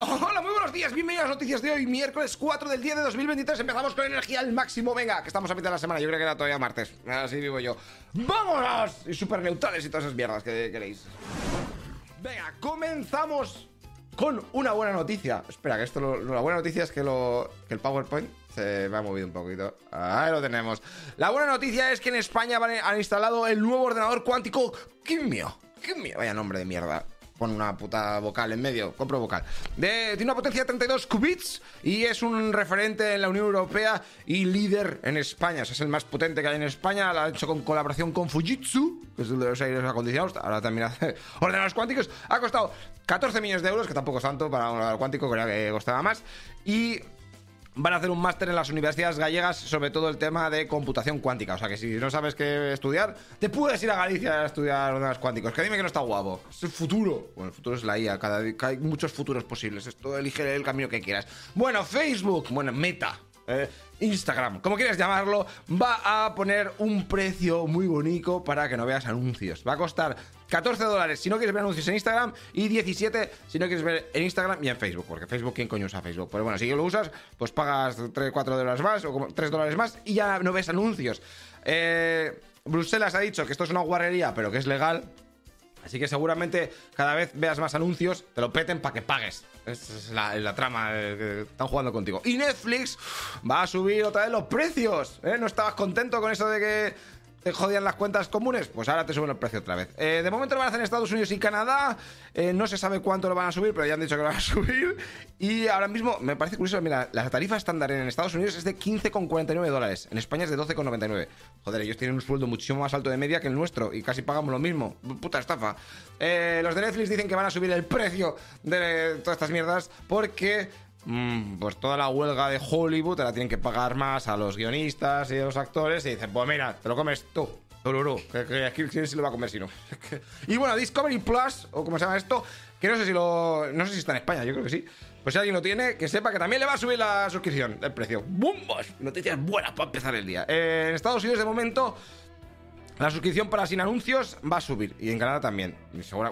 Hola, muy buenos días, bienvenidos a las noticias de hoy, miércoles 4 del día de 2023. Empezamos con energía al máximo. Venga, que estamos a mitad de la semana. Yo creo que era todavía martes. Así vivo yo. ¡Vámonos! Y super neutrales y todas esas mierdas que queréis. Venga, comenzamos con una buena noticia. Espera, que esto lo- la buena noticia es que, lo, que el PowerPoint se me ha movido un poquito. Ahí lo tenemos. La buena noticia es que en España han instalado el nuevo ordenador cuántico Kimio. Kimio, vaya nombre de mierda. Pon una puta vocal en medio, compro vocal. De- tiene una potencia de 32 qubits y es un referente en la Unión Europea y líder en España. O sea, es el más potente que hay en España. Lo ha hecho con colaboración con Fujitsu, que es el de los aires acondicionados. Ahora también hace ordenadores cuánticos. Ha costado 14 millones de euros, que tampoco es tanto para un ordenador cuántico, creía que costaba más. Y van a hacer un máster en las universidades gallegas sobre todo el tema de computación cuántica. O sea que si no sabes qué estudiar, te puedes ir a Galicia a estudiar ordenadores cuánticos. Que dime que no está guapo. Es el futuro. Bueno, el futuro es la IA. Cada hay muchos futuros posibles. Esto elige el camino que quieras. Bueno, Facebook. Bueno, Meta. eh, Instagram, como quieras llamarlo, va a poner un precio muy bonito para que no veas anuncios. Va a costar 14 dólares si no quieres ver anuncios en Instagram y 17 si no quieres ver en Instagram y en Facebook. Porque Facebook, ¿quién coño usa Facebook? Pero bueno, si lo usas, pues pagas 3, 4 dólares más o como 3 dólares más y ya no ves anuncios. Eh, Bruselas ha dicho que esto es una guarrería, pero que es legal. Así que seguramente cada vez veas más anuncios, te lo peten para que pagues. Esa es la, la trama eh, que están jugando contigo. Y Netflix va a subir otra vez los precios. ¿eh? ¿No estabas contento con eso de que te jodían las cuentas comunes? Pues ahora te suben el precio otra vez. Eh, de momento lo van a hacer en Estados Unidos y Canadá. Eh, no se sabe cuánto lo van a subir, pero ya han dicho que lo van a subir. Y ahora mismo me parece curioso, mira, la tarifa estándar en Estados Unidos es de 15,49 dólares. En España es de 12,99. Joder, ellos tienen un sueldo muchísimo más alto de media que el nuestro y casi pagamos lo mismo. Puta estafa. Eh, los de Netflix dicen que van a subir el precio de todas estas mierdas porque pues toda la huelga de Hollywood te la tienen que pagar más a los guionistas y a los actores y dicen, pues mira, te lo comes tú. Tururú, que, que aquí quién se lo va a comer si no. y bueno, Discovery Plus, o como se llama esto, que no sé si lo. No sé si está en España, yo creo que sí. Pues si alguien lo tiene, que sepa que también le va a subir la suscripción, el precio. ¡Bumbos! Noticias buenas para empezar el día. Eh, en Estados Unidos, de momento, la suscripción para sin anuncios va a subir. Y en Canadá también.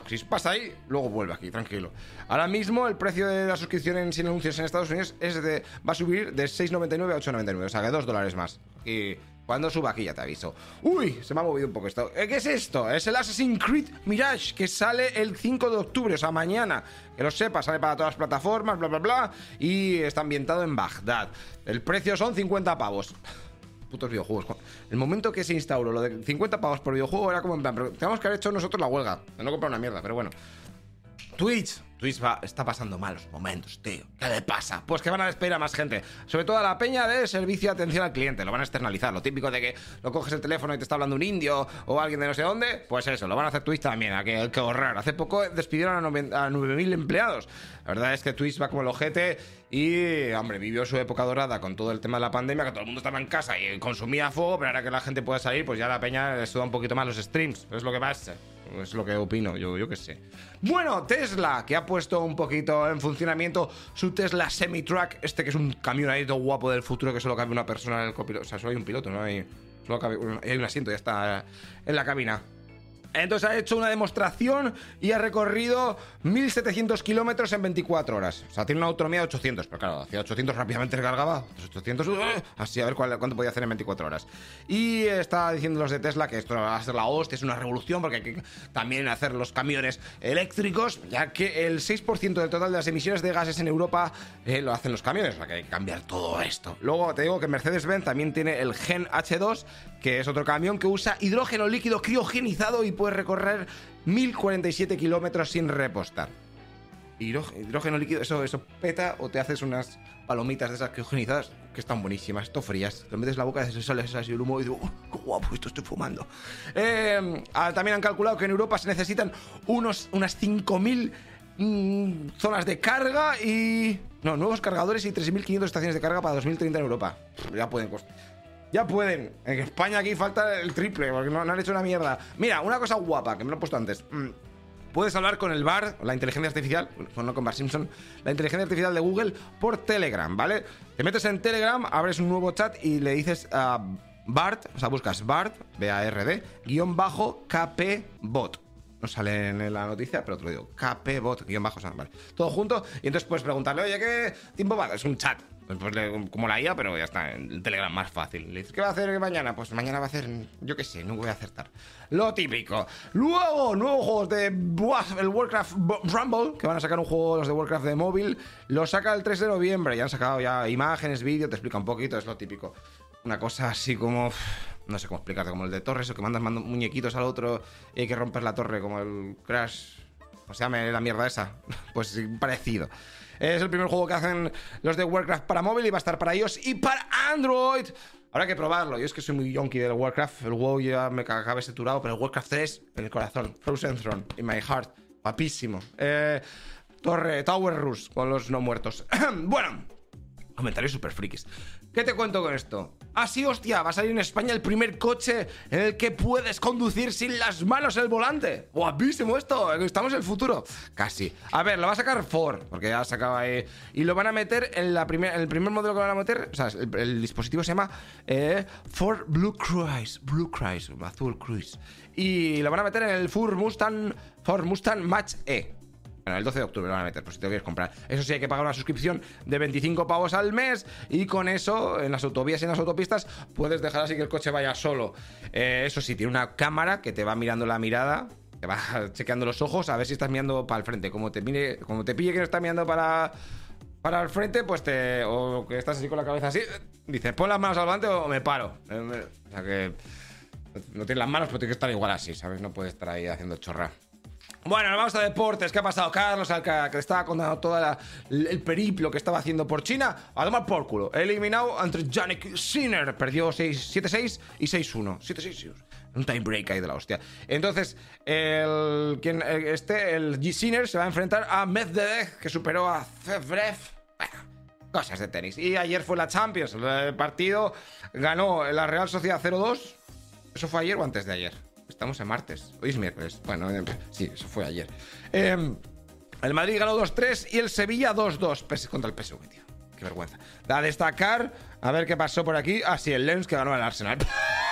Si pasa ahí, luego vuelve aquí, tranquilo. Ahora mismo el precio de la suscripción en sin anuncios en Estados Unidos es de, va a subir de 6,99 a 8,99. O sea, que 2 dólares más. Y cuando suba aquí ya te aviso. Uy, se me ha movido un poco esto. Eh, ¿Qué es esto? Es el Assassin's Creed Mirage que sale el 5 de octubre, o sea, mañana. Que lo sepas, sale para todas las plataformas, bla, bla, bla. Y está ambientado en Bagdad. El precio son 50 pavos El momento que se instauró lo de 50 pavos por videojuego era como en plan, pero tenemos que haber hecho nosotros la huelga, no comprar una mierda, pero bueno. Twitch. Twitch va, está pasando malos momentos, tío. ¿Qué le pasa? Pues que van a despedir a más gente. Sobre todo a la peña de servicio de atención al cliente. Lo van a externalizar. Lo típico de que lo coges el teléfono y te está hablando un indio o alguien de no sé dónde. Pues eso, lo van a hacer Twitch también. Hay que, hay. Hace poco despidieron a 9.000 empleados. La verdad es que Twitch va como el ojete y, hombre, vivió su época dorada con todo el tema de la pandemia, que todo el mundo estaba en casa y consumía fuego, pero ahora que la gente puede salir, pues ya la peña le suda un poquito más los streams. Es lo que pasa. Es lo que opino, yo, yo qué sé. Bueno, Tesla, que ha puesto un poquito en funcionamiento su Tesla Semi-Truck, este que es un todo guapo del futuro que solo cabe una persona en el copiloto. O sea, solo hay un piloto, ¿no? Hay, solo hay un asiento, ya está en la cabina. Entonces ha hecho una demostración y ha recorrido 1700 kilómetros en 24 horas. O sea, tiene una autonomía de 800, pero claro, hacía 800 rápidamente recargaba. otros 800, ¡uh! así a ver cuánto podía hacer en 24 horas. Y está diciendo los de Tesla que esto va a ser la hostia, es una revolución, porque hay que también hacer los camiones eléctricos, ya que el 6% del total de las emisiones de gases en Europa eh, lo hacen los camiones. O sea, que hay que cambiar todo esto. Luego te digo que Mercedes-Benz también tiene el Gen H2, que es otro camión que usa hidrógeno líquido criogenizado y puede recorrer 1047 kilómetros sin repostar. Hidró- Hidrógeno líquido, eso, eso peta o te haces unas palomitas de esas criogenizadas que están buenísimas, esto frías. Te metes la boca, te sales así el humo y digo, "Oh, qué guapo, esto estoy fumando. Eh, ah, también han calculado que en Europa se necesitan unos, unas 5.000 mm, zonas de carga y... No, nuevos cargadores y 3.500 estaciones de carga para 2030 en Europa. Ya pueden costar. Ya pueden. En España aquí falta el triple, porque no, han hecho una mierda. Mira, una cosa guapa, que me lo he puesto antes. Mm, Puedes hablar con el BAR, la inteligencia artificial, no con Bar Simpson, la inteligencia artificial de Google por Telegram, ¿vale? Te metes en Telegram, abres un nuevo chat y le dices a Bart, o sea, buscas Bart, B-A-R-D, guion bajo KP bot. no sale en la noticia, pero te lo digo. KPBot, guion bajo, vale. Todo junto. Y entonces puedes preguntarle, oye, ¿qué tiempo va? Es un chat. Pues, pues como la IA, pero ya está, en Telegram más fácil. ¿qué va a hacer mañana? Pues mañana va a hacer, yo qué sé, no voy a acertar. Lo típico. Luego, nuevos juegos de el Warcraft Rumble, que van a sacar un juego los de Warcraft de móvil. Lo saca el 3 de noviembre. Ya han sacado ya imágenes, vídeos, te explica un poquito, es lo típico. Una cosa así como no sé cómo explicarte, como el de torres, o que mandas muñequitos al otro y hay que romper la torre, como el Crash. O sea, me la mierda esa. Pues parecido. Es el primer juego que hacen los de Warcraft para móvil y va a estar para iOS y para Android. Habrá que probarlo. Yo es que soy muy yonky del Warcraft. El WoW ya me acaba saturado, pero el Warcraft 3 en el corazón. Frozen Throne, in my heart. Papísimo. Eh, torre, Tower Rush con los no muertos. bueno, comentarios super frikis. ¿Qué te cuento con esto? Ah, sí, hostia, va a salir en España el primer coche en el que puedes conducir sin las manos el volante. Guapísimo esto, estamos en el futuro. Casi. A ver, lo va a sacar Ford, porque ya sacaba ahí. Y lo van a meter en, la el primer modelo que van a meter, o sea, el, dispositivo se llama eh, Ford Blue Cruise, Blue Cruise, azul Cruise. Y lo van a meter en el Ford Mustang, Ford Mustang Match E. Bueno, el 12 de octubre lo van a meter, por si te quieres comprar. Eso sí, hay que pagar una suscripción de 25 pavos al mes y con eso, en las autovías y en las autopistas, puedes dejar así que el coche vaya solo. Eh, eso sí, tiene una cámara que te va mirando la mirada, te va chequeando los ojos a ver si estás mirando para el frente. Como te, mire, como te pille que no estás mirando para, para el frente, pues te. O que estás así con la cabeza así, dices, pon las manos al volante o me paro. Eh, o sea que. No tienes las manos, pero tienes que estar igual así, ¿sabes? No puedes estar ahí haciendo chorra. Bueno, nos vamos a deportes. ¿Qué ha pasado? Carlos Alcaraz, que le estaba contando todo el periplo que estaba haciendo por China, a tomar por culo. Eliminado entre Yannick Sinner. Perdió 7-6 y 6-1. 7-6 un time break ahí de la hostia. Entonces, el, quien, este, el G. Sinner se va a enfrentar a Medvedev, que superó a Zverev. cosas de tenis. Y ayer fue la Champions. El partido ganó la Real Sociedad 0-2. ¿Eso fue ayer o antes de ayer? Estamos en martes. Hoy es miércoles. Bueno, sí, eso fue ayer. Em, el Madrid ganó 2-3 y el Sevilla 2-2 contra el PSV, tío. Qué vergüenza. A destacar, a ver qué pasó por aquí. Ah, sí, el Lens que ganó el Arsenal.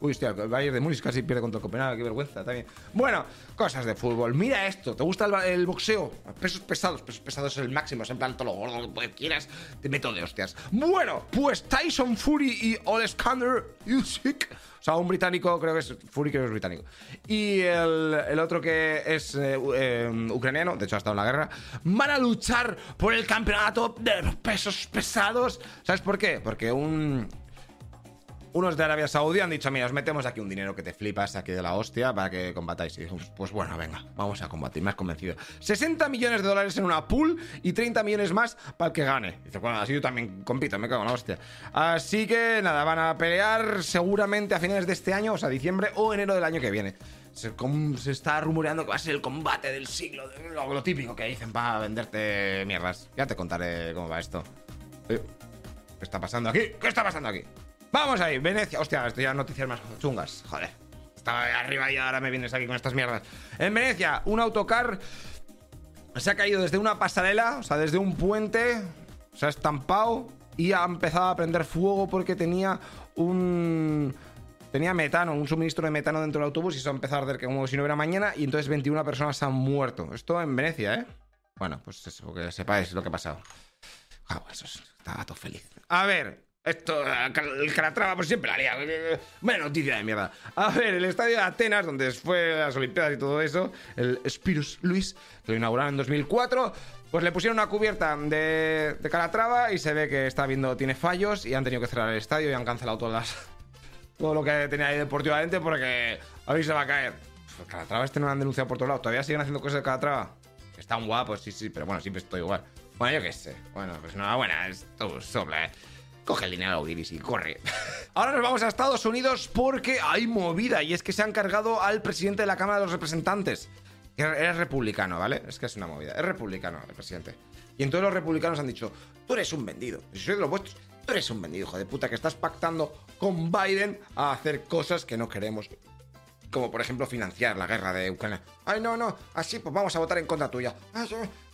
Uy, hostia, el Bayern de Múnich casi pierde contra el Copenhague, qué vergüenza también. Bueno, cosas de fútbol. Mira esto, ¿te gusta el, boxeo? Pesos pesados, pesos pesados es el máximo, es en plan todo lo gordo que quieras, te meto de hostias. Bueno, pues Tyson Fury y Oleskander Usyk o sea, un británico, creo que es Fury, creo que es británico. Y el, otro que es eh, eh, ucraniano, de hecho ha estado en la guerra, van a luchar por el campeonato de los pesos pesados. ¿Sabes por qué? Porque un, unos de Arabia Saudí han dicho, mira, os metemos aquí un dinero que te flipas aquí de la hostia para que combatáis. Y dijimos, pues bueno, venga, vamos a combatir, has convencido. 60 millones de dólares en una pool y 30 millones más para el que gane. dice, bueno, así yo también compito, me cago en la hostia. Así que nada, van a pelear seguramente a finales de este año, o sea, diciembre o enero del año que viene. Se, está rumoreando que va a ser el combate del siglo, lo, típico que dicen para venderte mierdas. Ya te contaré cómo va esto. ¿Qué está pasando aquí? ¿Qué está pasando aquí? Vamos ahí, Venecia. Hostia, esto ya noticias más chungas. Joder. Estaba arriba y ahora me vienes aquí con estas mierdas. En Venecia, un autocar se ha caído desde una pasarela, o sea, desde un puente, se ha estampado y ha empezado a prender fuego porque tenía un tenía metano, un suministro de metano dentro del autobús y se ha empezado a arder como si no hubiera mañana y entonces 21 personas han muerto. Esto en Venecia, ¿eh? Bueno, pues eso, que sepáis lo que ha pasado. Ah, eso estaba todo feliz. A ver, esto, el Calatrava por siempre la haría. Buena noticia de mierda. A ver, el estadio de Atenas, donde fue las Olimpiadas y todo eso, el Spirus Luis, que lo inauguraron en 2004, pues le pusieron una cubierta de, Calatrava y se ve que está viendo, tiene fallos y han tenido que cerrar el estadio y han cancelado todas todo lo que tenía ahí deportivamente porque a ver se va a caer. Pues Calatrava este no lo han denunciado por todos lados. ¿Todavía siguen haciendo cosas de Calatrava? Están guapos, sí, sí, pero bueno, siempre estoy igual. Bueno, yo qué sé. Bueno, pues enhorabuena, es todo sobra, eh. Coge el dinero a y corre. Ahora nos vamos a Estados Unidos porque hay movida y es que se han cargado al presidente de la Cámara de los Representantes. Que es republicano, ¿vale? Es que es una movida. Es republicano el presidente. Y entonces los republicanos han dicho, tú eres un vendido. Si soy de los vuestros, tú eres un vendido, hijo de puta, que estás pactando con Biden a hacer cosas que no queremos. Como por ejemplo financiar la guerra de Ucrania. Ay, no, no, así pues vamos a votar en contra tuya. Ah,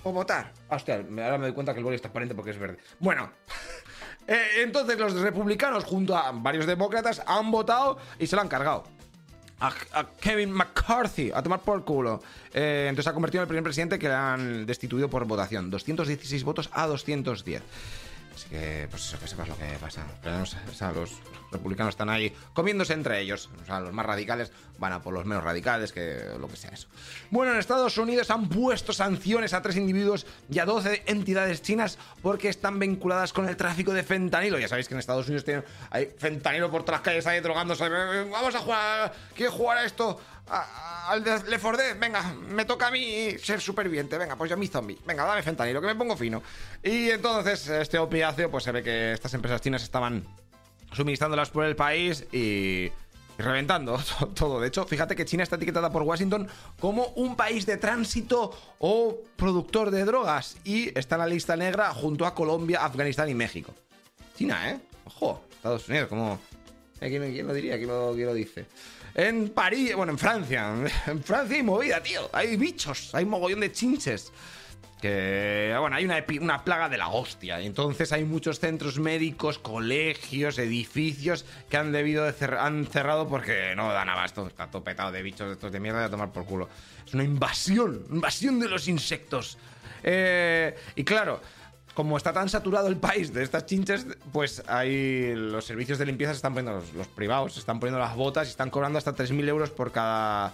o votar. Hostia, ahora me doy cuenta que el boli está transparente porque es verde. Bueno, eh, entonces los republicanos junto a varios demócratas han votado y se lo han cargado. a, Kevin McCarthy a tomar por culo. Eh, entonces ha convertido en el primer presidente que le han destituido por votación. 216 votos a 210. Así que, pues eso, que sepas lo que pasa. o sea, los republicanos están ahí comiéndose entre ellos. O sea, los más radicales van a por los menos radicales, que lo que sea eso. Bueno, en Estados Unidos han puesto sanciones a tres individuos y a 12 entidades chinas porque están vinculadas con el tráfico de fentanilo. Ya sabéis que en Estados Unidos tienen, hay fentanilo por todas las calles ahí drogándose. Vamos a jugar, ¿quiero jugar a esto? Al venga, me toca a mí ser superviviente, venga, pues yo mi zombie, venga, dame fentanilo, que me pongo fino. Y entonces este opiáceo, pues se ve que estas empresas chinas estaban suministrándolas por el país y, reventando todo. De hecho, fíjate que China está etiquetada por Washington como un país de tránsito o productor de drogas y está en la lista negra junto a Colombia, Afganistán y México. China, ¿eh? Ojo, Estados Unidos, como... ¿Quién, lo diría? ¿Quién lo dice? En París, bueno, en Francia. En Francia hay movida, tío. Hay bichos, hay mogollón de chinches. Que, bueno, hay una, una plaga de la hostia. Entonces hay muchos centros médicos, colegios, edificios que han debido de han cerrado porque no dan abasto. Está todo petado de bichos estos de mierda a tomar por culo. Es una invasión, invasión de los insectos. Eh, y claro, como está tan saturado el país de estas chinches, pues ahí los servicios de limpieza se están poniendo, los, privados se están poniendo las botas y están cobrando hasta 3.000 euros por cada.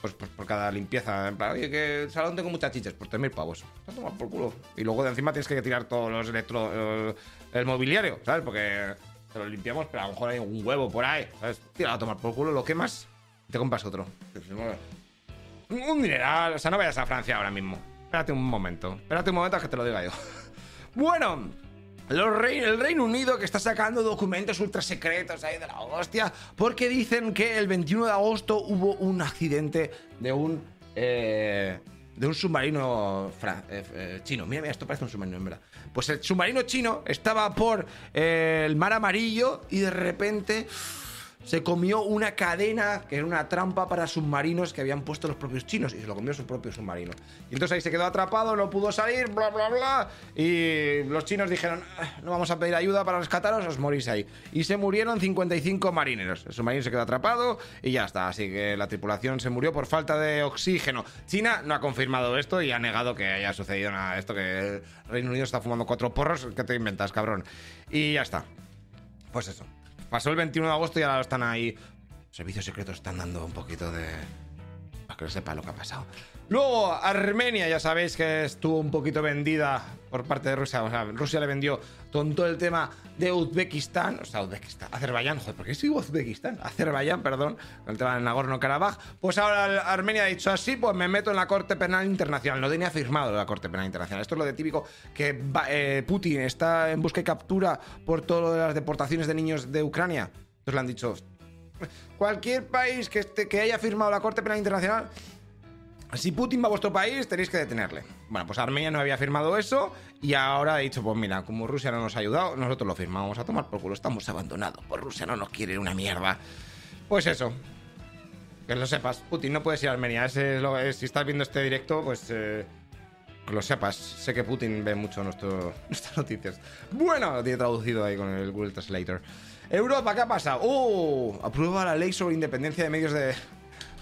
Pues, por cada limpieza. Oye, que salón tengo muchas chinches, pues 3.000 pavos. Tomar por culo. Y luego de encima tienes que tirar todos los electro. el, mobiliario, ¿sabes? Porque te lo limpiamos, pero a lo mejor hay un huevo por ahí, ¿sabes? Tira a tomar por culo, lo quemas y te compras otro. Un dineral, o sea, no vayas a Francia ahora mismo. Espérate un momento. Espérate un momento a que te lo diga yo. Bueno, el Reino Unido que está sacando documentos ultra secretos ahí de la hostia, porque dicen que el 21 de agosto hubo un accidente de un. Eh, de un submarino eh, eh, chino. Mira, mira, esto parece un submarino, en verdad. Pues el submarino chino estaba por el mar amarillo y de repente se comió una cadena que era una trampa para submarinos que habían puesto los propios chinos y se lo comió su propio submarino. Y entonces ahí se quedó atrapado, no pudo salir, bla, bla, bla. Y los chinos dijeron, ah, no vamos a pedir ayuda para rescataros, os morís ahí. Y se murieron 55 marineros. El submarino se quedó atrapado y ya está. Así que la tripulación se murió por falta de oxígeno. China no ha confirmado esto y ha negado que haya sucedido nada esto, que el Reino Unido está fumando cuatro porros. ¿Qué te inventas, cabrón? Y ya está. Pues eso. Pasó el 21 de agosto y ahora están ahí. Servicios secretos están dando un poquito de. para que no sepa lo que ha pasado. Luego, Armenia, ya sabéis que estuvo un poquito vendida por parte de Rusia. O sea, Rusia le vendió con todo el tema de Uzbekistán. O sea, Uzbekistán. Azerbaiyán, joder, ¿por qué soy Uzbekistán? Azerbaiyán, perdón, el tema del Nagorno-Karabaj. Pues ahora Armenia ha dicho así, pues me meto en la Corte Penal Internacional. No tenía firmado la Corte Penal Internacional. Esto es lo de típico que eh, Putin está en busca y captura por todo las deportaciones de niños de Ucrania. Entonces le han dicho, cualquier país que, esté, que haya firmado la Corte Penal Internacional si Putin va a vuestro país, tenéis que detenerle. Bueno, pues Armenia no había firmado eso y ahora ha dicho, pues mira, como Rusia no nos ha ayudado, nosotros lo firmamos a tomar por culo, estamos abandonados. Pues Rusia no nos quiere una mierda. Pues eso. Que lo sepas, Putin no puedes ir a Armenia. si estás viendo este directo, pues eh, que lo sepas. Sé que Putin ve mucho nuestras noticias. Bueno, lo tiene traducido ahí con el Google Translator. Europa, ¿qué ha pasado? ¡Oh! Aprueba la ley sobre independencia de medios de,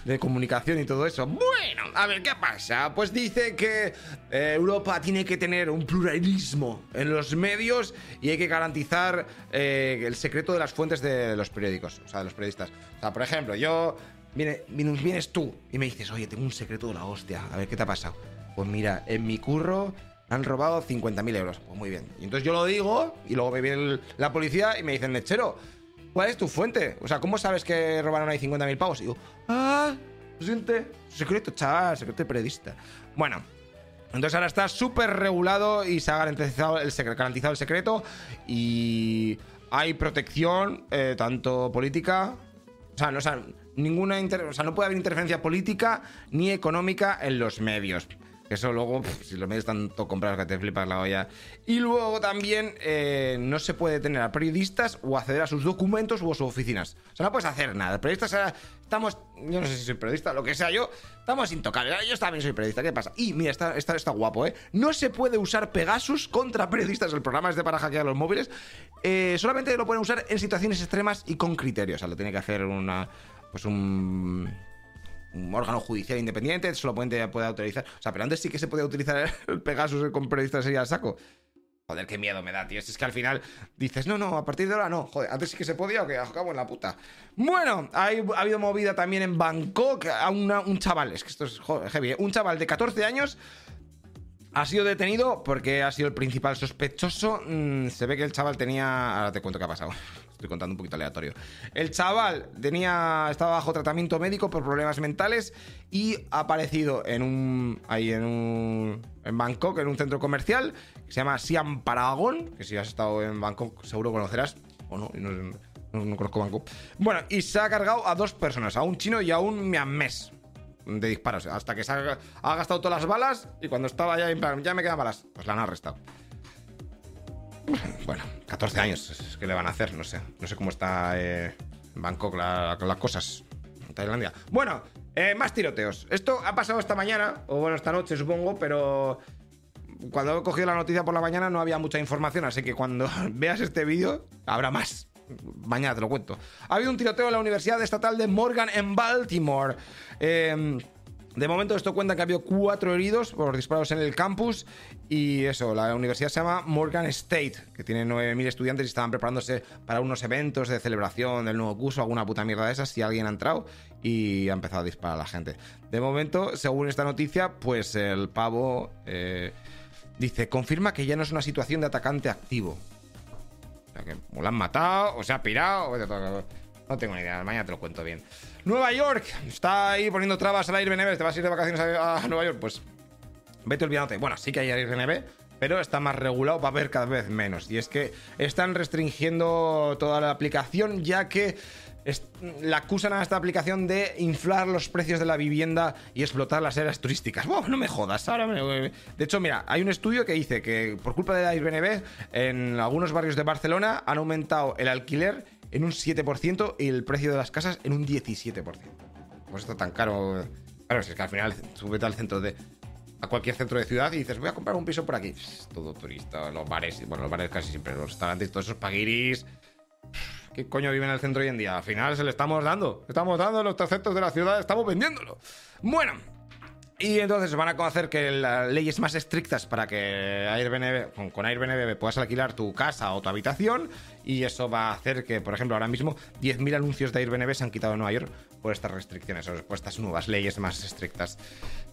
de comunicación y todo eso. Bueno, a ver, ¿qué pasa? Pues dice que eh, Europa tiene que tener un pluralismo en los medios y hay que garantizar eh, el secreto de las fuentes de los periódicos, o sea, de los periodistas. O sea, por ejemplo, yo, viene, vienes tú y me dices, oye, tengo un secreto de la hostia, a ver, ¿qué te ha pasado? Pues mira, en mi curro han robado 50.000 euros. Pues muy bien. Y entonces yo lo digo y luego me viene la policía y me dicen, lechero, ¿Cuál es tu fuente? O sea, ¿cómo sabes que robaron ahí 50.000 pavos? Y digo, ah, siente, secreto, chaval, secreto de periodista. Bueno, entonces ahora está súper regulado y se ha garantizado el, garantizado el secreto y hay protección, eh, tanto política, o sea, no, ninguna o sea, no puede haber interferencia política ni económica en los medios. Eso luego, si los medios están todo comprados que te flipas la olla. Y luego también eh, no se puede tener a periodistas o acceder a sus documentos o a sus oficinas. O sea, no puedes hacer nada. Periodistas estamos, yo no sé si soy periodista, lo que sea yo, estamos intocables. Yo también soy periodista, ¿qué pasa? Y mira, está, está, está guapo, ¿eh? No se puede usar Pegasus contra periodistas. El programa es de para hackear los móviles. Eh, solamente lo pueden usar en situaciones extremas y con criterios. O sea, lo tiene que hacer una pues un, un órgano judicial independiente, solo puede, puede autorizar. O sea, pero antes sí que se podía utilizar el Pegasus con periodistas sería al saco. Joder, qué miedo me da, tío. es que al final dices, no, no, a partir de ahora no. Joder, antes sí que se podía que acabo en la puta. Bueno, ha habido movida también en Bangkok a un chaval, es que esto es heavy, ¿eh? un chaval de 14 años ha sido detenido porque ha sido el principal sospechoso. Mm, se ve que el chaval tenía. Ahora te cuento qué ha pasado. Estoy contando un poquito aleatorio. El chaval tenía. estaba bajo tratamiento médico por problemas mentales y ha aparecido en un. ahí en un. en Bangkok, en un centro comercial que se llama Siam Paragon. Que si has estado en Bangkok seguro conocerás. O no, no, no conozco Bangkok. Bueno, y se ha cargado a dos personas, a un chino y a un miamés de disparos. Hasta que se ha, gastado todas las balas y cuando estaba ya en plan, ya me quedan balas, pues la han arrestado. Bueno, 14 años, ¿qué le van a hacer? No sé. No sé cómo está eh, Bangkok con las cosas. Tailandia. Bueno, eh, más tiroteos. Esto ha pasado esta mañana, o bueno, esta noche supongo, pero cuando he cogido la noticia por la mañana no había mucha información, así que cuando veas este vídeo habrá más. Mañana te lo cuento. Ha habido un tiroteo en la Universidad Estatal de Morgan en Baltimore. Em, de momento esto cuenta que ha habido cuatro heridos por disparos en el campus y eso, la universidad se llama Morgan State, que tiene 9.000 estudiantes y estaban preparándose para unos eventos de celebración del nuevo curso, alguna puta mierda de esas, si alguien ha entrado y ha empezado a disparar a la gente. De momento, según esta noticia, pues el pavo eh, dice, confirma que ya no es una situación de atacante activo que o la han matado, o se ha pirado, no tengo ni idea, mañana te lo cuento bien. Nueva York, está ahí poniendo trabas al Neves, te vas a ir de vacaciones a, Nueva York, pues vete olvidándote. Bueno, sí que hay aire neve, pero está más regulado, va a haber cada vez menos. Y es que están restringiendo toda la aplicación, ya que la acusan a esta aplicación de inflar los precios de la vivienda y explotar las áreas turísticas. no me jodas, ahora De hecho, mira, hay un estudio que dice que por culpa de Airbnb, en algunos barrios de Barcelona han aumentado el alquiler en un 7% y el precio de las casas en un 17%. Pues esto tan caro. Claro, si es que al final súbete al centro de. a cualquier centro de ciudad y dices, voy a comprar un piso por aquí. todo turista, los bares, bueno, los bares casi siempre, los restaurantes, todos esos paguiris ¿Qué coño vive en el centro hoy en día? Al final se le estamos dando. Estamos dando los conceptos de la ciudad, estamos vendiéndolo. Bueno. Y entonces van a hacer que las leyes más estrictas para que Airbnb, con, Airbnb puedas alquilar tu casa o tu habitación. Y eso va a hacer que, por ejemplo, ahora mismo 10.000 anuncios de Airbnb se han quitado en Nueva York por estas restricciones o por estas nuevas leyes más estrictas.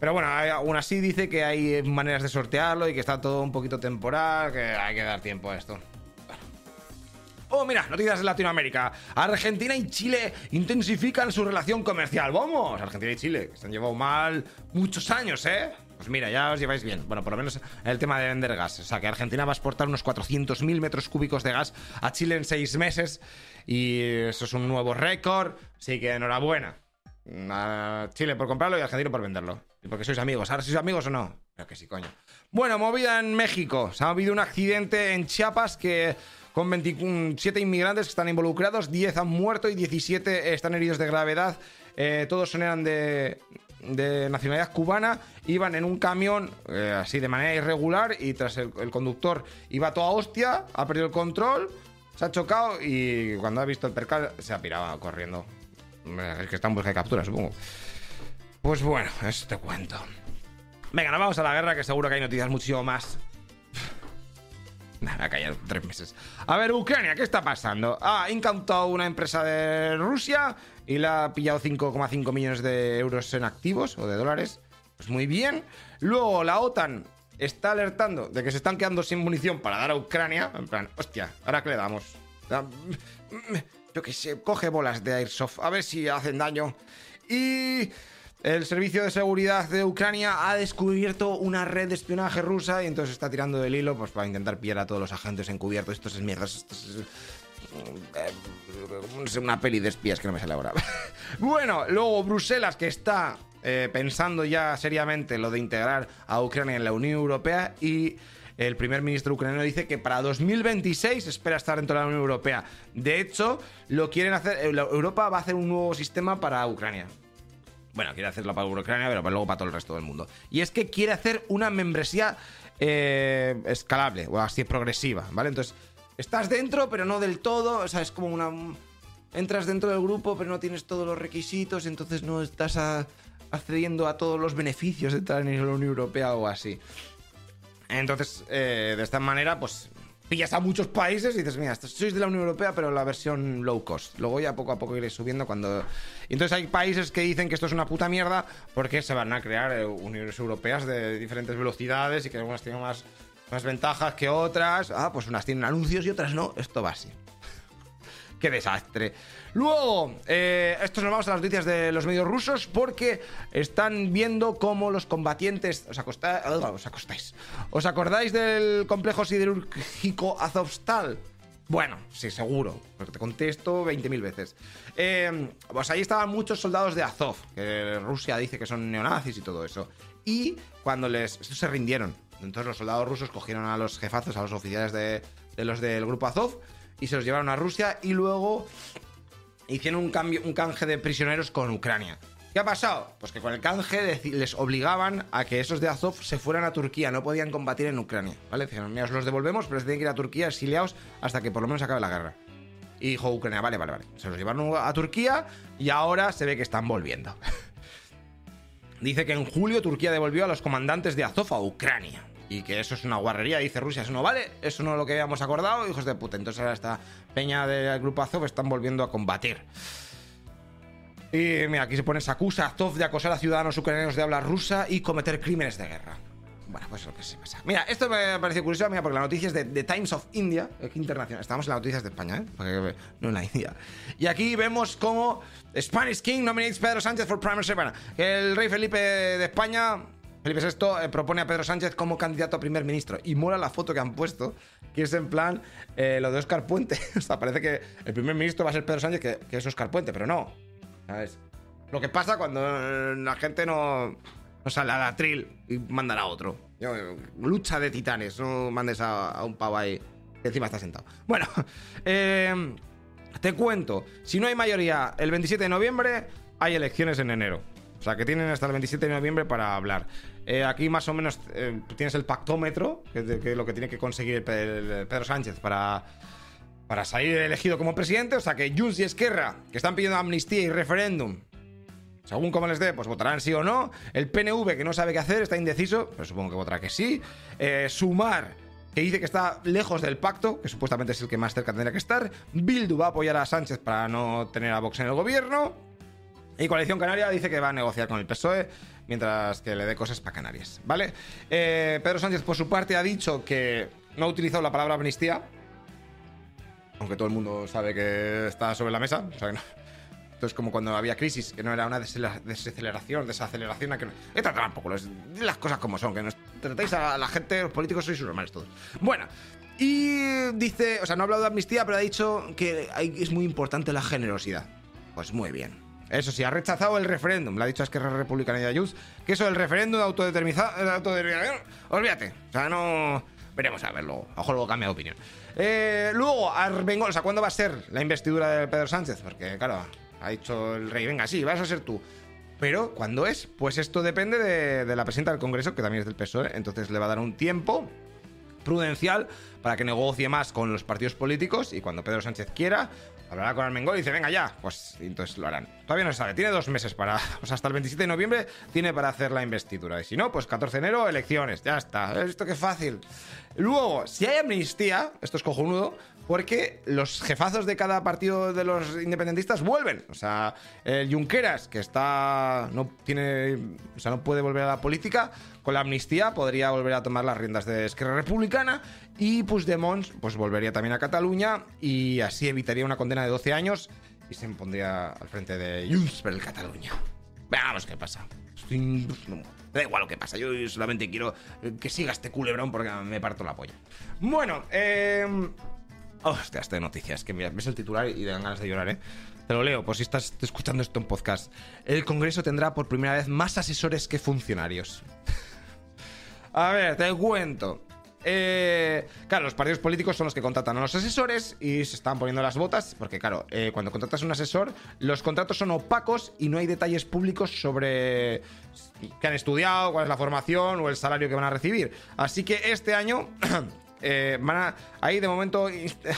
Pero bueno, aún así dice que hay maneras de sortearlo y que está todo un poquito temporal, que hay que dar tiempo a esto. Oh, mira, noticias de Latinoamérica. Argentina y Chile intensifican su relación comercial. ¡Vamos! Argentina y Chile, que se han llevado mal muchos años, ¿eh? Pues mira, ya os lleváis bien. Bueno, por lo menos el tema de vender gas. O sea, que Argentina va a exportar unos 400.000 metros cúbicos de gas a Chile en seis meses. Y eso es un nuevo récord. Así que enhorabuena. A Chile por comprarlo y Argentina por venderlo. Y porque sois amigos. ¿Ahora sois amigos o no? Pero que sí, coño. Bueno, movida en México. Se ha habido un accidente en Chiapas que con 27 inmigrantes que están involucrados, 10 han muerto y 17 están heridos de gravedad. Eh, todos eran de, nacionalidad cubana, iban en un camión eh, así de manera irregular y tras el, conductor iba toda hostia, ha perdido el control, se ha chocado y cuando ha visto el percal se ha pirado corriendo. Es que está en busca de captura, supongo. Pues bueno, este cuento. Venga, nos vamos a la guerra que seguro que hay noticias muchísimo más Nada, callado tres meses. A ver, Ucrania, ¿qué está pasando? Ha incautado una empresa de Rusia y le ha pillado 5,5 millones de euros en activos o de dólares. Pues muy bien. Luego la OTAN está alertando de que se están quedando sin munición para dar a Ucrania. En plan, hostia, ¿ahora qué le damos? Yo que sé, coge bolas de Airsoft, a ver si hacen daño. Y el Servicio de Seguridad de Ucrania ha descubierto una red de espionaje rusa y entonces está tirando del hilo pues, para intentar pillar a todos los agentes encubiertos. Esto es mierda. Esto es, eh, una peli de espías que no me sale ahora. bueno, luego Bruselas que está eh, pensando ya seriamente lo de integrar a Ucrania en la Unión Europea y el primer ministro ucraniano dice que para 2026 espera estar dentro de la Unión Europea. De hecho, lo quieren hacer. Europa va a hacer un nuevo sistema para Ucrania. Bueno, quiere hacerlo para Ucrania, pero luego para todo el resto del mundo. Y es que quiere hacer una membresía eh, escalable o así progresiva, ¿vale? Entonces, estás dentro, pero no del todo. O sea, es como una. entras dentro del grupo, pero no tienes todos los requisitos, entonces no estás accediendo a todos los beneficios de entrar en la Unión Europea o así. Entonces, eh, de esta manera, pues pillas a muchos países y dices, mira, sois de la Unión Europea, pero la versión low cost. Luego ya poco a poco iréis subiendo cuando... Entonces hay países que dicen que esto es una puta mierda porque se van a crear eh, uniones europeas de diferentes velocidades y que algunas tienen más, más ventajas que otras. Ah, pues unas tienen anuncios y otras no. Esto va así. Qué desastre. Luego, eh, estos nos vamos a las noticias de los medios rusos porque están viendo cómo los combatientes. ¿Os, os acostáis? ¿Os acordáis del complejo siderúrgico Azovstal? Bueno, sí, seguro, porque te contesto 20.000 veces. Eh, pues ahí estaban muchos soldados de Azov, que Rusia dice que son neonazis y todo eso. Y cuando les. Estos se rindieron. Entonces los soldados rusos cogieron a los jefazos, a los oficiales de, de los del grupo Azov y se los llevaron a Rusia y luego hicieron un, cambio, un canje de prisioneros con Ucrania. ¿Qué ha pasado? Pues que con el canje les obligaban a que esos de Azov se fueran a Turquía, no podían combatir en Ucrania, ¿vale? Dijeron, mira, os los devolvemos, pero se tienen que ir a Turquía exiliados hasta que por lo menos acabe la guerra. Y dijo Ucrania, vale, vale, vale. Se los llevaron a Turquía y ahora se ve que están volviendo. Dice que en julio Turquía devolvió a los comandantes de Azov a Ucrania y que eso es una guarrería, dice Rusia, eso no vale, eso no es lo que habíamos acordado, hijos de puta. Entonces ahora esta peña del grupo Azov están volviendo a combatir. Y mira, aquí se pone, se acusa Azov de acosar a ciudadanos ucranianos de habla rusa y cometer crímenes de guerra. Bueno, pues lo que se pasa. Mira, esto me parece curioso, mira, porque la noticia es de The Times of India, internacional. Estamos en las noticias de España, ¿eh? no en la India. Y aquí vemos cómo Spanish King nominates Pedro Sánchez for Prime Minister. El rey Felipe de España Felipe VI eh, propone a Pedro Sánchez como candidato a primer ministro. Y mola la foto que han puesto, que es en plan eh, lo de Oscar Puente. o sea, parece que el primer ministro va a ser Pedro Sánchez, que, es Oscar Puente, pero no. Lo que pasa cuando eh, la gente no, no sale a la tril y mandan a otro. lucha de titanes, no mandes a, un pavo ahí que encima está sentado. Bueno, te cuento. Si no hay mayoría el 27 de noviembre, hay elecciones en enero. O sea, que tienen hasta el 27 de noviembre para hablar. Eh, aquí más o menos eh, tienes el pactómetro, que es, lo que tiene que conseguir Pedro Sánchez para, para salir elegido como presidente. O sea, que Junts y Esquerra, que están pidiendo amnistía y referéndum, según como les dé, pues votarán sí o no. El PNV, que no sabe qué hacer, está indeciso, pero supongo que votará que sí. Eh, Sumar, que dice que está lejos del pacto, que supuestamente es el que más cerca tendría que estar. Bildu va a apoyar a Sánchez para no tener a Vox en el gobierno. Y Coalición Canaria dice que va a negociar con el PSOE mientras que le dé cosas para Canarias, ¿vale? Eh, Pedro Sánchez, por su parte, ha dicho que no ha utilizado la palabra amnistía, aunque todo el mundo sabe que está sobre la mesa, o sea que no. Entonces, como cuando había crisis, que no era una desaceleración, desaceleración, que no... Esta las cosas como son, que nos tratáis a la gente, los políticos sois normales todos. Bueno, y dice, o sea, no ha hablado de amnistía, pero ha dicho que es muy importante la generosidad. Pues muy bien. Eso sí, ha rechazado el referéndum. Le ha dicho a Esquerra Republicana y a Junts que eso del referéndum de autodeterminación, olvídate. O sea, no... Veremos a verlo. Ojo, luego cambia de opinión. Eh, luego, Armengol, o sea, ¿cuándo va a ser la investidura de Pedro Sánchez? Porque, claro, ha dicho el rey, venga, sí, vas a ser tú. Pero, ¿cuándo es? Pues esto depende de, de la presidenta del Congreso, que también es del PSOE, entonces le va a dar un tiempo prudencial para que negocie más con los partidos políticos y cuando Pedro Sánchez quiera, hablará con Armengol y dice, venga ya, pues entonces lo harán. Todavía no se sabe, tiene dos meses para, o sea, hasta el 27 de noviembre tiene para hacer la investidura. Y si no, pues 14 de enero, elecciones, ya está. Esto qué fácil. Luego, si hay amnistía, esto es cojonudo, porque los jefazos de cada partido de los independentistas vuelven. O sea, el Junqueras, que está. no tiene. O sea, no puede volver a la política, con la amnistía podría volver a tomar las riendas de Esquerra Republicana. Y Puigdemont, pues volvería también a Cataluña y así evitaría una condena de 12 años y se pondría al frente de Junts per Cataluña. Veamos qué pasa. da igual lo que pasa, yo solamente quiero que siga este culebrón porque me parto la polla. Bueno, eh Hostia, esta noticia, es que mira, ves el titular y dan ganas de llorar, ¿eh? Te lo leo, por si estás escuchando esto en podcast. El Congreso tendrá por primera vez más asesores que funcionarios. a ver, te cuento. Eh, claro, los partidos políticos son los que contratan a los asesores y se están poniendo las botas, porque claro, eh, cuando contratas a un asesor, los contratos son opacos y no hay detalles públicos sobre qué han estudiado, cuál es la formación o el salario que van a recibir. Así que este año eh, van a, hay de momento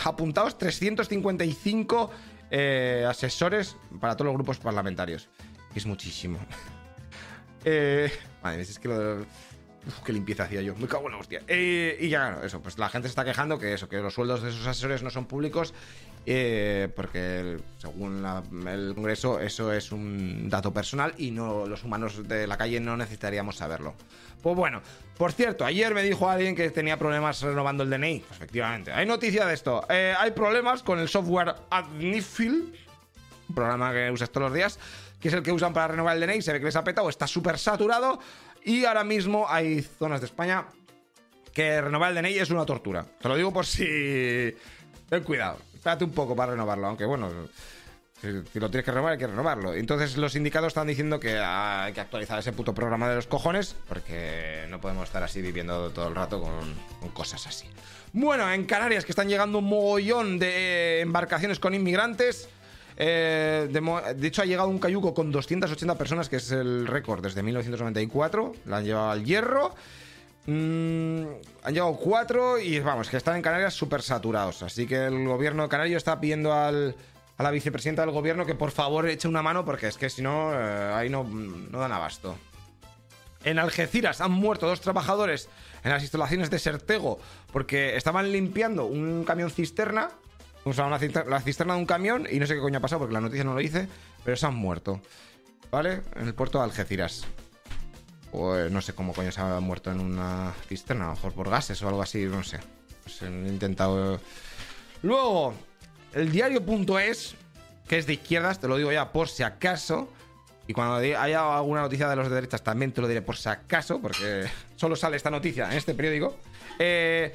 apuntados 355 eh, asesores para todos los grupos parlamentarios. es muchísimo. eh, madre, es que lo de... Uf, qué limpieza hacía yo. Me cago en la hostia. Eh, y ya, claro, eso, pues la gente se está quejando que eso, que los sueldos de esos asesores no son públicos. Eh, porque según el Congreso, eso es un dato personal y no los humanos de la calle no necesitaríamos saberlo. Pues bueno, por cierto, ayer me dijo alguien que tenía problemas renovando el DNI. Pues efectivamente, hay noticia de esto. Eh, hay problemas con el software Adnifil, un programa que usas todos los días, que es el que usan para renovar el DNI, se ve que les ha petado, está súper saturado y ahora mismo hay zonas de España que renovar el DNI es una tortura. Te lo digo por si... Ten cuidado, espérate un poco para renovarlo, aunque bueno... Si lo tienes que renovar, hay que renovarlo. Entonces los sindicatos están diciendo que hay que actualizar ese puto programa de los cojones porque no podemos estar así viviendo todo el rato con, cosas así. Bueno, en Canarias que están llegando un mogollón de embarcaciones con inmigrantes. Eh, de, de hecho, ha llegado un cayuco con 280 personas, que es el récord desde 1994. La han llevado al hierro. Mm, han llegado cuatro y vamos, que están en Canarias súper saturados. Así que el gobierno canario está pidiendo al, a la vicepresidenta del gobierno que por favor eche una mano porque es que si no, eh, ahí no, no dan abasto. En Algeciras han muerto dos trabajadores en las instalaciones de Sertego porque estaban limpiando un camión cisterna. O sea, una cister- la cisterna de un camión y no sé qué coño ha pasado porque la noticia no lo dice, pero se han muerto. ¿Vale? En el puerto de Algeciras. O eh, no sé cómo coño se ha muerto en una cisterna, a lo mejor por gases o algo así, no sé. Pues he intentado. Luego, el diario.es, que es de izquierdas, te lo digo ya por si acaso. Y cuando haya alguna noticia de los de derechas también te lo diré por si acaso, porque solo sale esta noticia en este periódico. Eh,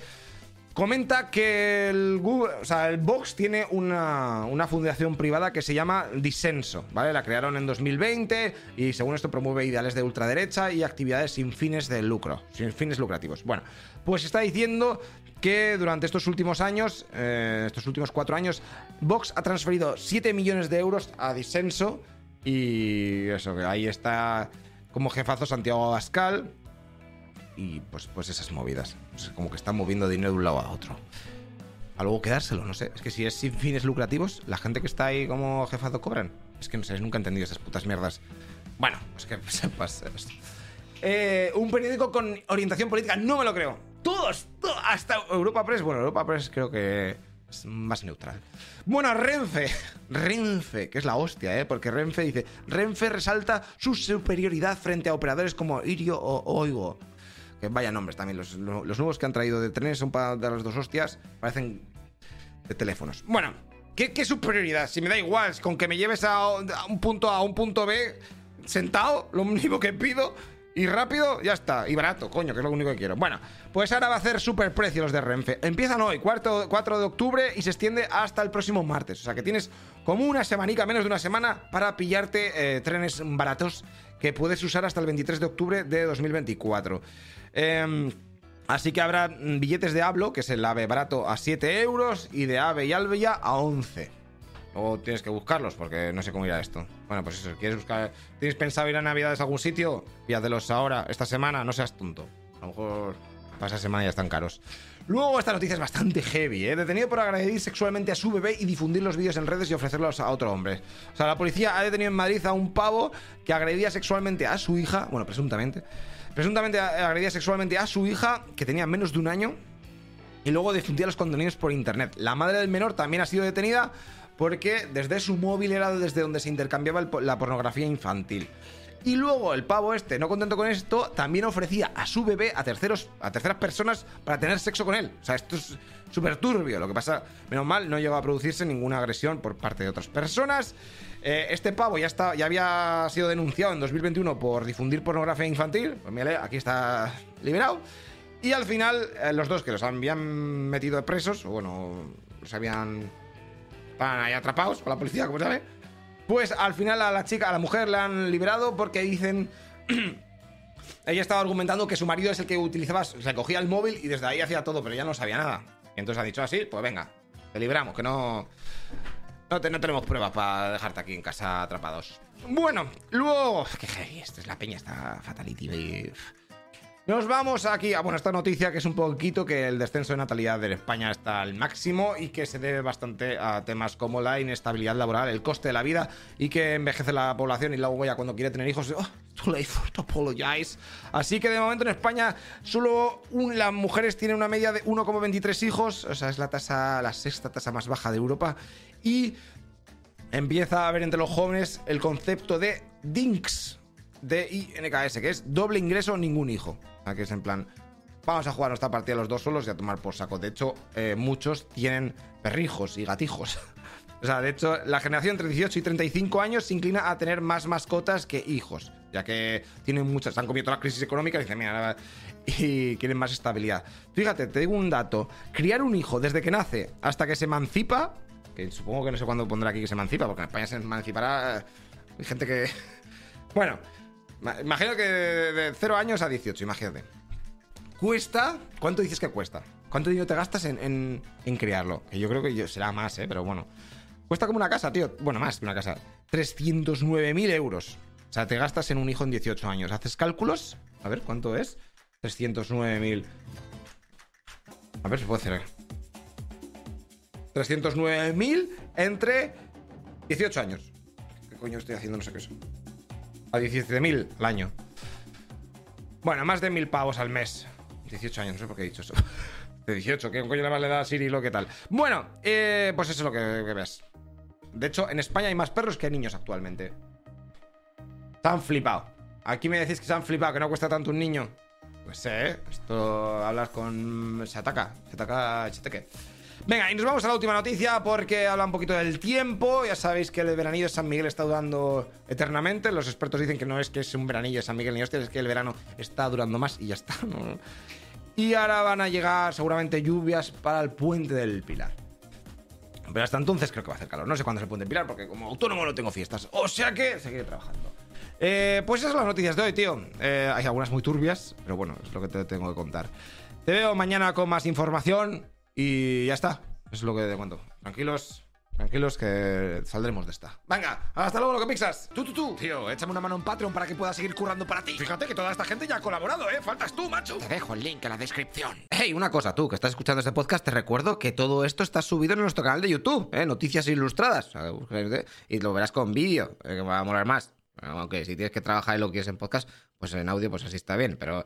comenta que el, Google- Vox tiene una, una fundación privada que se llama Disenso, ¿vale? La crearon en 2020 y según esto promueve ideales de ultraderecha y actividades sin fines de lucro, sin fines lucrativos. Bueno, pues está diciendo que durante estos últimos años, eh, estos últimos cuatro años, Vox ha transferido 7 millones de euros a Disenso y eso, que ahí está como jefazo Santiago Abascal, y pues, pues esas movidas. Pues como que están moviendo dinero de un lado a otro. A luego quedárselo, no sé. Es que si es sin fines lucrativos, la gente que está ahí como jefazo cobran. Es que no sé, nunca he entendido esas putas mierdas. Bueno, pues que sepas esto. Eh, un periódico con orientación política, no me lo creo. Todos, to- hasta Europa Press. Bueno, Europa Press creo que es más neutral. Bueno, Renfe. Renfe, que es la hostia, ¿eh? Porque Renfe dice: Renfe resalta su superioridad frente a operadores como Irio o Oigo. Que vaya nombres también. Los, lo- los nuevos que han traído de trenes son para dar las dos hostias. Parecen de teléfonos. Bueno, ¿qué, qué superioridad? Si me da igual, con que me lleves a, un punto A a un punto B sentado, lo único que pido. Y rápido, ya está. Y barato, coño, que es lo único que quiero. Bueno, pues ahora va a hacer super precios los de Renfe. Empiezan hoy, cuarto, 4 de octubre, y se extiende hasta el próximo martes. O sea que tienes como una semanica, menos de una semana, para pillarte eh, trenes baratos que puedes usar hasta el 23 de octubre de 2024. Em, Así que habrá mm, billetes de Hablo, que es el AVE barato, a 7 euros y de AVE y Albella a 11. O tienes que buscarlos porque no sé cómo irá esto. Bueno, pues eso, ¿quieres buscar? ¿Tienes pensado ir a Navidades a algún sitio? Pídatelos ahora, esta semana, no seas tonto. A lo mejor para esa semana ya están caros. Luego, esta noticia es bastante heavy, ¿eh? Detenido por agredir sexualmente a su bebé y difundir los vídeos en redes y ofrecerlos a otro hombre. O sea, la policía ha detenido en Madrid a un pavo que agredía sexualmente a su hija, bueno, presuntamente. Presuntamente agredía sexualmente a su hija, que tenía menos de un año, y luego difundía los contenidos por internet. La madre del menor también ha sido detenida porque desde su móvil era desde donde se intercambiaba la pornografía infantil. Y luego el pavo este, no contento con esto, también ofrecía a su bebé a terceros, a terceras personas para tener sexo con él. O sea, esto es súper turbio. Lo que pasa, menos mal, no llegó a producirse ninguna agresión por parte de otras personas. Eh, este pavo ya, está, ya había sido denunciado en 2021 por difundir pornografía infantil. Pues mírale, aquí está liberado. Y al final, eh, los dos que los habían metido presos, o bueno, los habían. Ahí atrapados por la policía, como sabe. Pues al final a la chica, a la mujer la han liberado porque dicen. Ella estaba argumentando que su marido es el que utilizaba, se cogía el móvil y desde ahí hacía todo, pero ya no sabía nada. Y entonces ha dicho así, pues venga, te liberamos, que no. No, te- no tenemos pruebas para dejarte aquí en casa atrapados. Bueno, luego. Qué heavy, esto es la peña, está fatality. y- Nos vamos aquí a bueno, esta noticia que es un poquito que el descenso de natalidad en España está al máximo y que se debe bastante a temas como la inestabilidad laboral, el coste de la vida y que envejece la población y luego ya cuando quiere tener hijos, oh, too late for to apologize. Así que de momento en España solo las mujeres tienen una media de 1,23 hijos, o sea, es la tasa la sexta tasa más baja de Europa y empieza a haber entre los jóvenes el concepto de DINKS, D-I-N-K-S, que es doble ingreso, ningún hijo. Aquí es en plan, vamos a jugar nuestra partida los dos solos y a tomar por saco. De hecho, eh, muchos tienen perrijos y gatijos. o sea, de hecho, la generación entre 18 y 35 años se inclina a tener más mascotas que hijos, ya que tienen muchas, han comido toda la crisis económica y dicen, mira, y quieren más estabilidad. Fíjate, te digo un dato, criar un hijo desde que nace hasta que se emancipa, que supongo que no sé cuándo pondrá aquí que se emancipa, porque en España se emancipará... Eh, hay gente que... Bueno, Imagino que de 0 años a 18, imagínate. Cuesta. ¿Cuánto dices que cuesta? ¿Cuánto dinero te gastas en, en, criarlo? Que yo creo que será más, ¿eh? Pero bueno. Cuesta como una casa, tío. Bueno, más que una casa. 309.000 euros. O sea, te gastas en un hijo en 18 años. ¿Haces cálculos? A ver, ¿cuánto es? 309.000. A ver si puedo hacer. 309.000 entre 18 años. ¿Qué coño estoy haciendo? No sé qué es a 17.000 al año. Bueno, más de 1.000 pavos al mes. 18 años, no sé por qué he dicho eso. De 18, ¿qué coño más le da a Siri lo que tal? Bueno, eh, pues eso es lo que, que, ves. De hecho, en España hay más perros que niños actualmente. Se han flipado. Aquí me decís que se han flipado, que no cuesta tanto un niño. Pues sé, ¿eh? Esto hablas con. Se ataca. Se ataca. Cheteque. Venga, y nos vamos a la última noticia porque habla un poquito del tiempo. Ya sabéis que el veranillo de San Miguel está durando eternamente. Los expertos dicen que no es que es un veranillo de San Miguel ni hostia, es que el verano está durando más y ya está. Y ahora van a llegar seguramente lluvias para el puente del Pilar. Pero hasta entonces creo que va a hacer calor. No sé cuándo es el puente Pilar porque como autónomo no tengo fiestas. O sea que seguiré trabajando. Eh, pues esas son las noticias de hoy, tío. Eh, hay algunas muy turbias, pero bueno, es lo que te tengo que contar. Te veo mañana con más información. Y ya está. es lo que te cuento. Tranquilos. Tranquilos que saldremos de esta. Venga, hasta luego, lo que pixas. Tú, tú, tú. Tío, échame una mano en Patreon para que pueda seguir currando para ti. Fíjate que toda esta gente ya ha colaborado, ¿eh? Faltas tú, macho. Te dejo el link en la descripción. Hey, una cosa, tú que estás escuchando este podcast, te recuerdo que todo esto está subido en nuestro canal de YouTube, ¿eh? Noticias ilustradas. Y lo verás con vídeo, eh, que va a molar más. Aunque si tienes que trabajar y lo quieres en podcast, pues en audio, pues así está bien. Pero